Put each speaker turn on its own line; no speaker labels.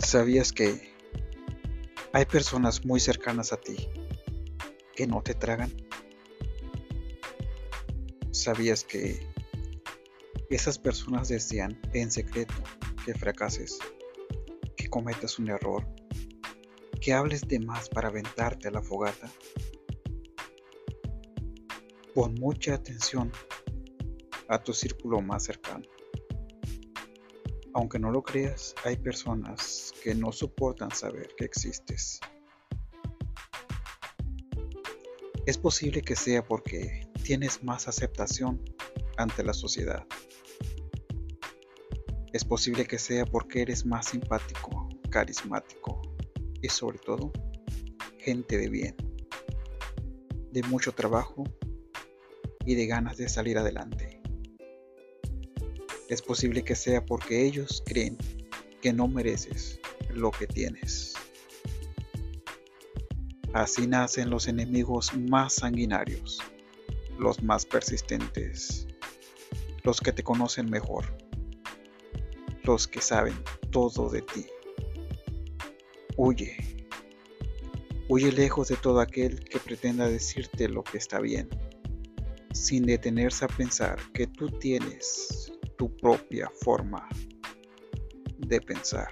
¿Sabías que hay personas muy cercanas a ti que no te tragan? ¿Sabías que esas personas desean en secreto que fracases, que cometas un error, que hables de más para aventarte a la fogata? Pon mucha atención a tu círculo más cercano. Aunque no lo creas, hay personas que no soportan saber que existes. Es posible que sea porque tienes más aceptación ante la sociedad. Es posible que sea porque eres más simpático, carismático y sobre todo gente de bien, de mucho trabajo y de ganas de salir adelante. Es posible que sea porque ellos creen que no mereces lo que tienes. Así nacen los enemigos más sanguinarios, los más persistentes, los que te conocen mejor, los que saben todo de ti. Huye, huye lejos de todo aquel que pretenda decirte lo que está bien, sin detenerse a pensar que tú tienes tu propia forma de pensar.